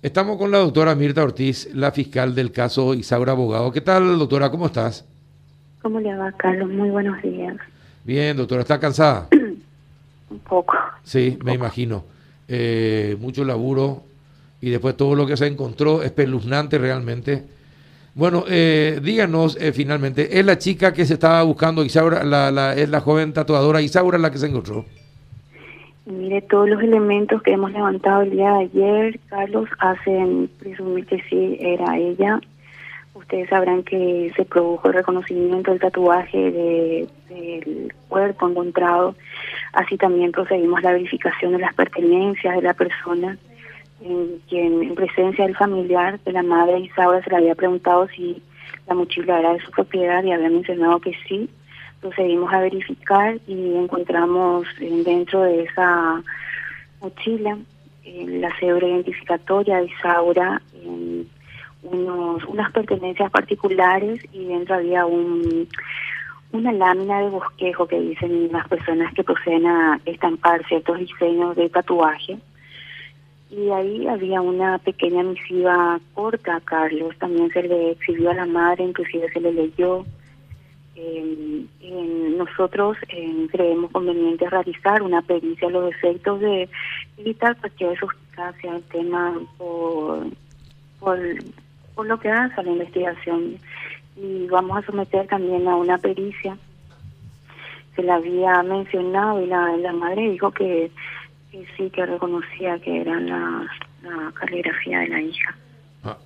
Estamos con la doctora Mirta Ortiz, la fiscal del caso Isaura Abogado. ¿Qué tal, doctora? ¿Cómo estás? ¿Cómo le va, Carlos? Muy buenos días. Bien, doctora. ¿Está cansada? Un poco. Sí, me imagino. Eh, mucho laburo y después todo lo que se encontró, espeluznante realmente. Bueno, eh, díganos eh, finalmente, ¿es la chica que se estaba buscando, Isaura, la, la, es la joven tatuadora Isaura la que se encontró? Mire, todos los elementos que hemos levantado el día de ayer, Carlos, hacen presumir que sí era ella. Ustedes sabrán que se produjo el reconocimiento del tatuaje de, del cuerpo encontrado. Así también procedimos la verificación de las pertenencias de la persona, en quien en presencia del familiar de la madre Isaura se le había preguntado si la mochila era de su propiedad y había mencionado que sí procedimos a verificar y encontramos eh, dentro de esa mochila eh, la cédula identificatoria de Isaura, unos, unas pertenencias particulares y dentro había un una lámina de bosquejo que dicen las personas que proceden a estampar ciertos diseños de tatuaje. Y ahí había una pequeña misiva corta a Carlos, también se le exhibió a la madre, inclusive se le leyó nosotros eh, creemos conveniente realizar una pericia a los efectos de evitar eso sea el tema por, por, lo que hace la investigación. Y vamos a someter también a una pericia. Se la había mencionado y la, la madre dijo que, sí, que reconocía que era la, la caligrafía de la hija. Ah,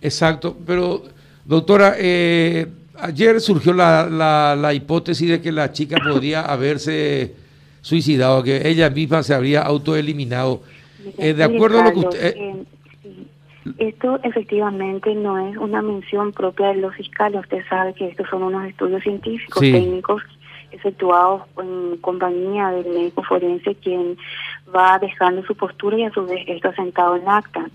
exacto, pero doctora, eh, ayer surgió la, la, hipótesis de que la chica podría haberse suicidado, que ella misma se habría autoeliminado. Eh, de acuerdo a lo que usted... Eh, esto efectivamente no es una mención propia de los fiscales. Usted sabe que estos son unos estudios científicos, técnicos, efectuados en compañía del médico forense, quien va dejando su postura y a su vez esto asentado en acta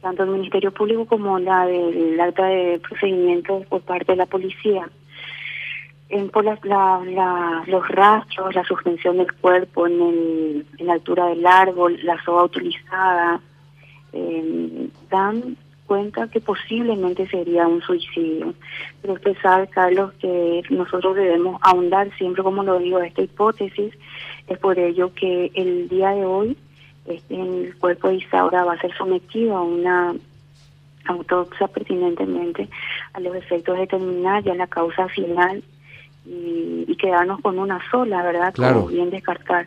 tanto el Ministerio Público como la del acta de procedimiento por parte de la policía. En, por la, la, los rastros, la suspensión del cuerpo en, el, en la altura del árbol, la soga utilizada, eh, dan cuenta que posiblemente sería un suicidio. Pero usted sabe, Carlos, que nosotros debemos ahondar siempre, como lo digo, esta hipótesis. Es por ello que el día de hoy este, el cuerpo de Isaura va a ser sometido a una autopsia pertinentemente a los efectos de determinar ya la causa final y, quedarnos con una sola, ¿verdad? Claro. bien descartar.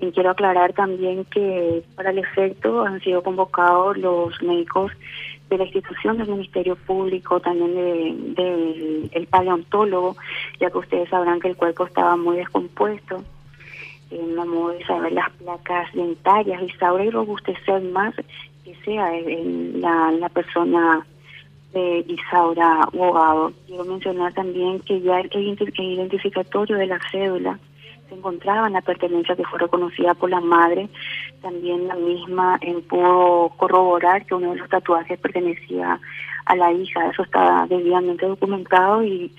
Y quiero aclarar también que para el efecto han sido convocados los médicos de la institución del Ministerio Público, también del de, el paleontólogo, ya que ustedes sabrán que el cuerpo estaba muy descompuesto en modo de saber las placas dentarias, y robustecer más que sea la, la persona de Isaura abogado. Quiero mencionar también que ya el, identificatorio de la cédula se encontraba en la pertenencia que fue reconocida por la madre. También la misma en pudo corroborar que uno de los tatuajes pertenecía a la hija. Eso está debidamente documentado y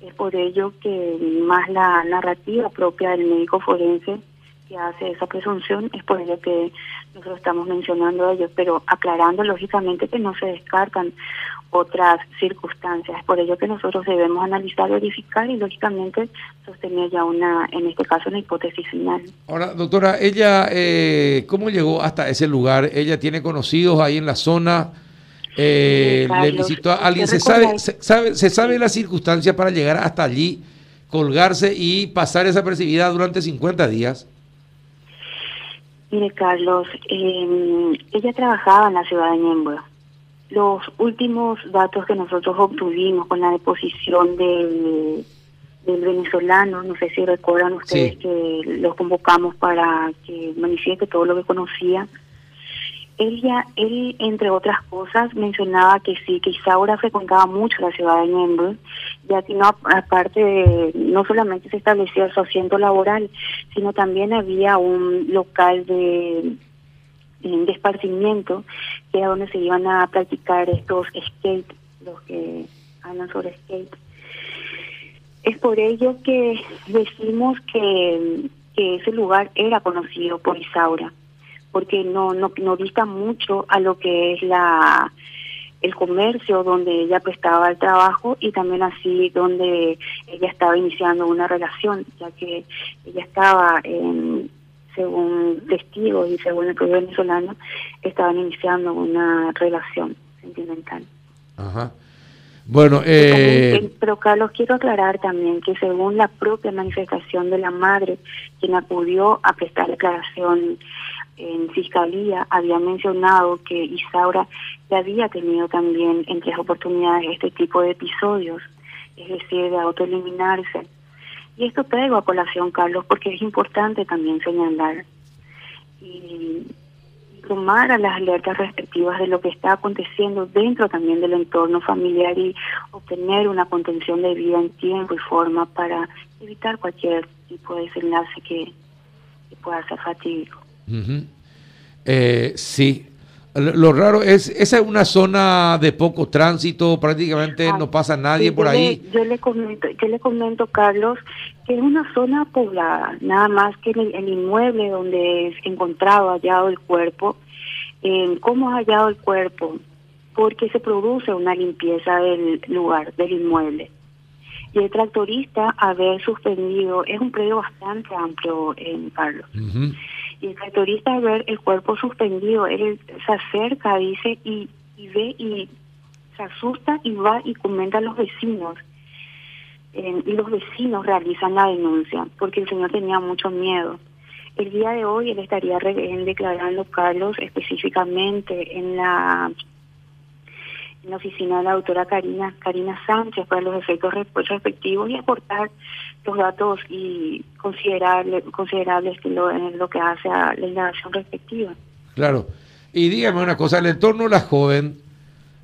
es por ello que más la narrativa propia del médico forense que hace esa presunción, es por ello que nosotros estamos mencionando ellos, pero aclarando lógicamente que no se descartan otras circunstancias. Es por ello que nosotros debemos analizar, verificar y lógicamente sostener ya una, en este caso, una hipótesis final. Ahora, doctora, ella, eh, ¿cómo llegó hasta ese lugar? ¿Ella tiene conocidos ahí en la zona? Eh, le visitó a alguien. ¿Se sabe, se sabe, ¿Se sabe la circunstancia para llegar hasta allí, colgarse y pasar esa percibida durante 50 días? Mire, Carlos, eh, ella trabajaba en la ciudad de Ñembo. Los últimos datos que nosotros obtuvimos con la deposición del, del venezolano, no sé si recuerdan ustedes que los convocamos para que manifieste todo lo que conocía, él ya, él entre otras cosas mencionaba que sí, que Isaura frecuentaba mucho la ciudad de Ñemby, ya que no, aparte de, no solamente se establecía su asiento laboral, sino también había un local de, de esparcimiento, que era donde se iban a practicar estos skate, los que hablan sobre skate. Es por ello que decimos que, que ese lugar era conocido por Isaura porque no, no, no dista mucho a lo que es la el comercio donde ella prestaba el trabajo y también así donde ella estaba iniciando una relación, ya que ella estaba, en, según testigos y según el pueblo venezolano, estaban iniciando una relación sentimental. Ajá. Bueno, eh... pero Carlos, quiero aclarar también que según la propia manifestación de la madre, quien acudió a prestar declaración en fiscalía, había mencionado que Isaura ya había tenido también en tres oportunidades este tipo de episodios, es decir, de autoeliminarse. Y esto traigo a colación, Carlos, porque es importante también señalar. Y tomar a las alertas respectivas de lo que está aconteciendo dentro también del entorno familiar y obtener una contención de vida en tiempo y forma para evitar cualquier tipo de desenlace que, pueda ser fatídico. Eh, sí, lo raro es, esa es una zona de poco tránsito, prácticamente no pasa nadie por ahí. yo le comento, yo le comento, Carlos, que es una zona poblada, nada más que el, el inmueble donde es encontrado, hallado el cuerpo. ¿Cómo ha hallado el cuerpo? Porque se produce una limpieza del lugar, del inmueble. Y el tractorista, haber suspendido, es un predio bastante amplio en Carlos. Y el tractorista al ver el cuerpo suspendido, él se acerca, dice, y, y ve y se asusta y va y comenta a los vecinos. y los vecinos realizan la denuncia porque el señor tenía mucho miedo. El día de hoy él estaría declarando, Carlos, específicamente en la en la oficina de la doctora Karina, Karina Sánchez para los efectos respectivos y aportar los datos y considerable, considerables que lo, en lo que hace a la indagación respectiva. Claro. Y dígame una cosa, el entorno de la joven,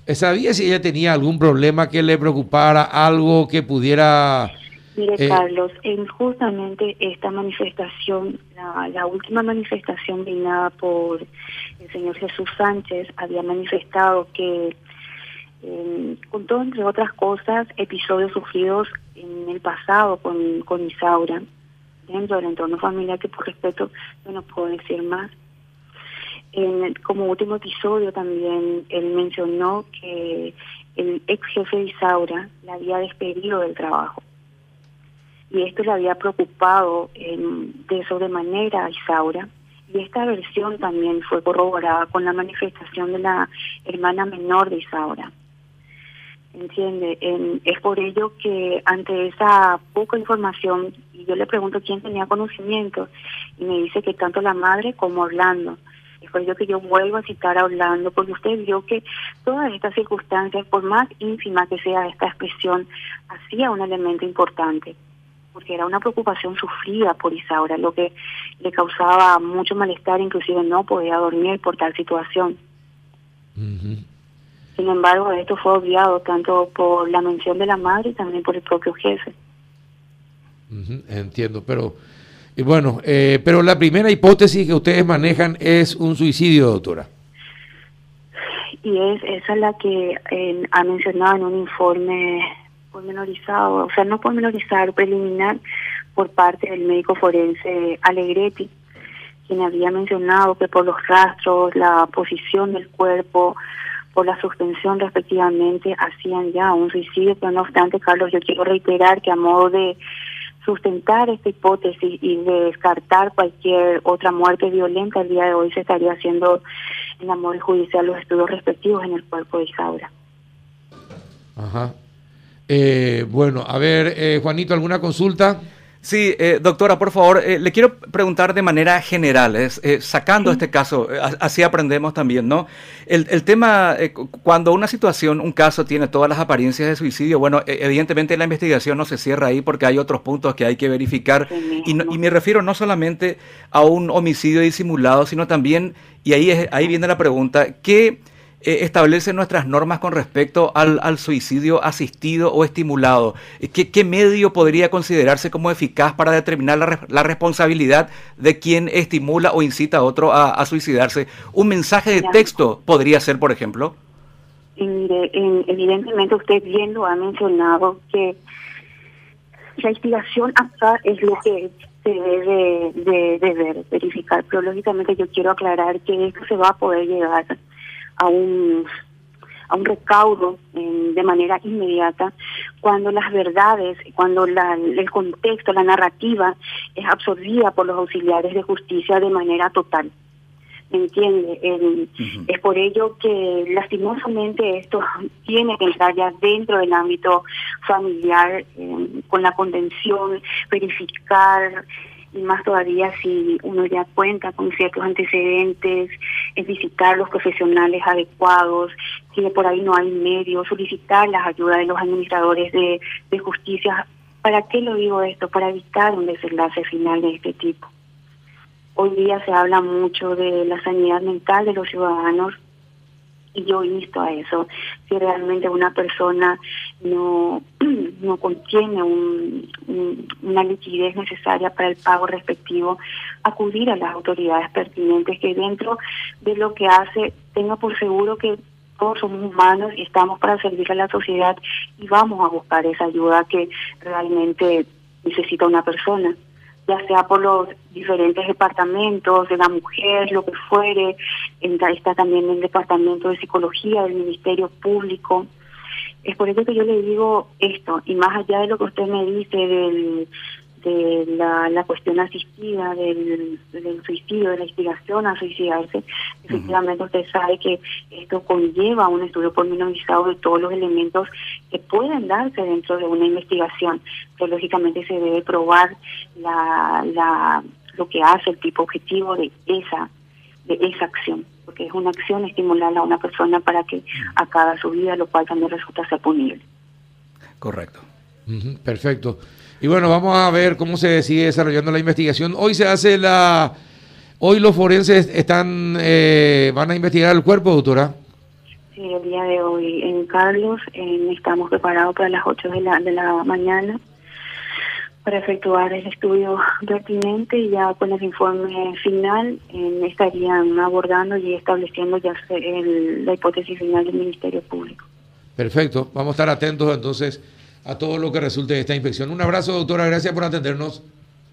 ¿sabía si ella tenía algún problema que le preocupara, algo que pudiera... Mire, eh, Carlos, en justamente esta manifestación, la, la última manifestación brindada por el señor Jesús Sánchez, había manifestado que eh, todo entre otras cosas, episodios sufridos en el pasado con, con Isaura, dentro del entorno familiar, que por respeto no nos puedo decir más. En, como último episodio también él mencionó que el ex jefe de Isaura la había despedido del trabajo. Y esto le había preocupado de sobremanera a Isaura. Y esta versión también fue corroborada con la manifestación de la hermana menor de Isaura ¿entiende? es por ello que ante esa poca información, y yo le pregunto quién tenía conocimiento, y me dice que tanto la madre como Orlando. Es por ello que yo vuelvo a citar a Orlando, porque usted vio que todas estas circunstancias, por más ínfima que sea esta expresión, hacía un elemento importante, porque era una preocupación sufrida por Isaura, lo que le causaba mucho malestar, inclusive no podía dormir por tal situación. Sin embargo, esto fue obviado tanto por la mención de la madre y también por el propio jefe. entiendo, pero y bueno, eh, pero la primera hipótesis que ustedes manejan es un suicidio, doctora. Y es esa la que ha mencionado en un informe pormenorizado, o sea, no pormenorizado, preliminar, por parte del médico forense Alegretti, quien había mencionado que por los rastros, la posición del cuerpo, por la suspensión respectivamente hacían ya un suicidio, pero no obstante, Carlos, yo quiero reiterar que a modo de sustentar esta hipótesis y de descartar cualquier otra muerte violenta, el día de hoy se estaría haciendo en la modo judicial los estudios respectivos en el cuerpo de Isaura. Ajá. Eh, bueno, a ver, eh, Juanito, ¿alguna consulta? Sí, eh, doctora, por favor, eh, le quiero preguntar de manera general, eh, sacando este caso, así aprendemos también, ¿no? El, el tema, cuando una situación, un caso tiene todas las apariencias de suicidio, bueno, e, evidentemente la investigación no se cierra ahí porque hay otros puntos que hay que verificar. Y, y, me refiero no solamente a un homicidio disimulado, sino también, y ahí, es, ahí viene la pregunta, ¿qué eh, establece nuestras normas con respecto al, al suicidio asistido o estimulado? Eh, ¿Qué, ¿Qué, medio podría considerarse como eficaz para determinar la, la responsabilidad de quien estimula o incita a otro a, a suicidarse? ¿Un mensaje de texto podría ser, por ejemplo? Mire, evidentemente usted bien lo ha mencionado que la inspiración acá es lo que se debe de, ver, verificar. Pero lógicamente yo quiero aclarar que esto se va a poder llegar a un a un recaudo de manera inmediata cuando las verdades, cuando la, el contexto, la narrativa es absorbida por los auxiliares de justicia de manera total. ¿Me entiende? Es por ello que lastimosamente esto tiene que entrar ya dentro del ámbito familiar, eh, con la contención, verificar, y más todavía si uno ya cuenta con ciertos antecedentes, es visitar los profesionales adecuados, si por ahí no hay medios, solicitar las ayudas de los administradores de, de justicia. ¿Para qué lo digo esto? Para evitar un desenlace final de este tipo. Hoy día se habla mucho de la sanidad mental de los ciudadanos y yo insto a eso. Si realmente una persona no, no contiene un, una liquidez necesaria para el pago respectivo, acudir a las autoridades pertinentes que dentro de lo que hace tenga por seguro que todos somos humanos y estamos para servir a la sociedad y vamos a buscar esa ayuda que realmente necesita una persona ya sea por los diferentes departamentos de la mujer, lo que fuere, está también el departamento de psicología del Ministerio Público. Es por eso que yo le digo esto, y más allá de lo que usted me dice del de la, cuestión asistida del, suicidio, de la inspiración a suicidarse, efectivamente usted sabe que esto conlleva un estudio pormenorizado de todos los elementos que pueden darse dentro de una investigación, pero lógicamente se debe probar la, la, lo que hace el tipo objetivo de esa, de esa acción, porque es una acción estimular a una persona para que acabe su vida, lo cual también resulta ser punible. Correcto. perfecto. Y bueno, vamos a ver cómo se sigue desarrollando la investigación. Hoy se hace la... Hoy los forenses están eh, van a investigar el cuerpo, doctora. Sí, el día de hoy en Carlos estamos preparados para las 8 de la, de la mañana para efectuar el estudio pertinente y ya con el informe final estarían abordando y estableciendo ya la hipótesis final del Ministerio Público. Perfecto, vamos a estar atentos entonces a todo lo que resulte de esta inspección. Un abrazo, doctora, gracias por atendernos.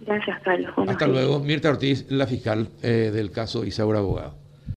Gracias, Carlos. Hasta luego. Mirta Ortiz, la fiscal eh, del caso Isaura Abogado.